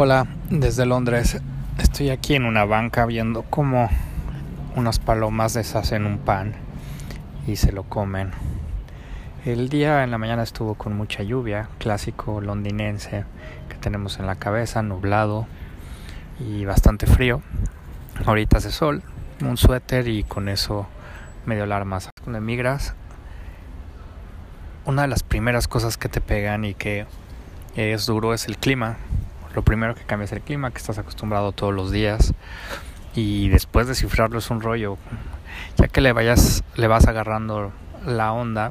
Hola, desde Londres. Estoy aquí en una banca viendo cómo unas palomas deshacen un pan y se lo comen. El día en la mañana estuvo con mucha lluvia, clásico londinense que tenemos en la cabeza, nublado y bastante frío. Ahorita hace sol, un suéter y con eso medio alarmas. Cuando emigras, una de las primeras cosas que te pegan y que es duro es el clima. Lo primero que cambia es el clima, que estás acostumbrado todos los días. Y después descifrarlo es un rollo. Ya que le vayas, le vas agarrando la onda,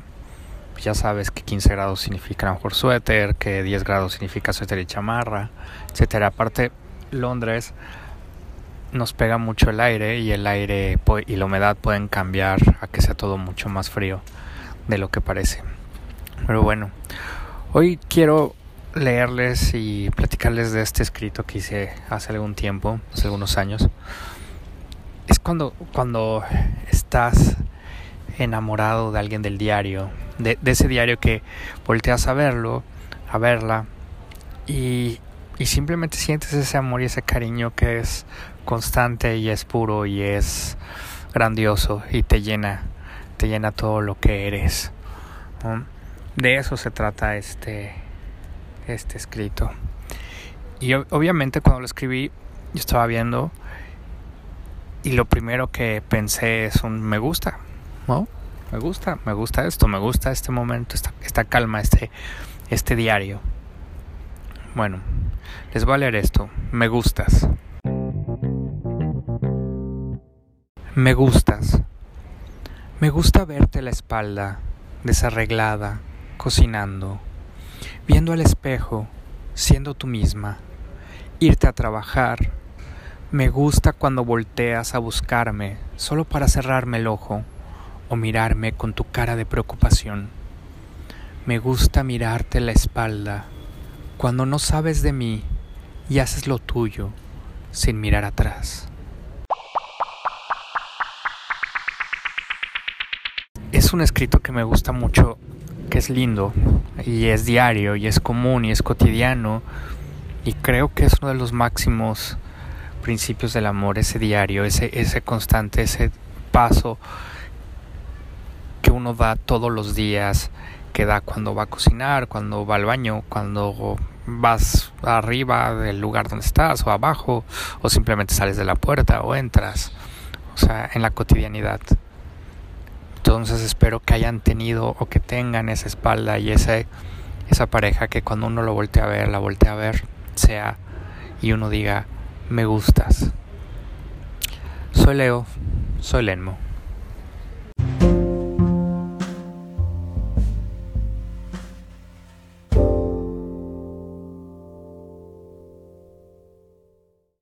ya sabes que 15 grados significa a lo mejor suéter, que 10 grados significa suéter y chamarra, etcétera. Aparte, Londres nos pega mucho el aire y el aire y la humedad pueden cambiar a que sea todo mucho más frío de lo que parece. Pero bueno, hoy quiero leerles y platicarles de este escrito que hice hace algún tiempo, hace algunos años. Es cuando, cuando estás enamorado de alguien del diario, de, ese diario que volteas a verlo, a verla, y, y simplemente sientes ese amor y ese cariño que es constante y es puro y es grandioso y te llena, te llena todo lo que eres. De eso se trata este, este escrito. Y obviamente cuando lo escribí, yo estaba viendo y lo primero que pensé es un me gusta, ¿no? Me gusta, me gusta esto, me gusta este momento, esta, esta calma, este, este diario. Bueno, les voy a leer esto. Me gustas. Me gustas. Me gusta verte la espalda, desarreglada, cocinando viendo al espejo, siendo tú misma, irte a trabajar. Me gusta cuando volteas a buscarme solo para cerrarme el ojo o mirarme con tu cara de preocupación. Me gusta mirarte la espalda cuando no sabes de mí y haces lo tuyo sin mirar atrás. Es un escrito que me gusta mucho que es lindo y es diario y es común y es cotidiano y creo que es uno de los máximos principios del amor, ese diario, ese, ese constante, ese paso que uno da todos los días, que da cuando va a cocinar, cuando va al baño, cuando vas arriba del lugar donde estás o abajo, o simplemente sales de la puerta o entras, o sea, en la cotidianidad. Entonces espero que hayan tenido o que tengan esa espalda y esa, esa pareja que cuando uno lo voltea a ver, la voltea a ver, sea y uno diga, me gustas. Soy Leo, soy Lenmo.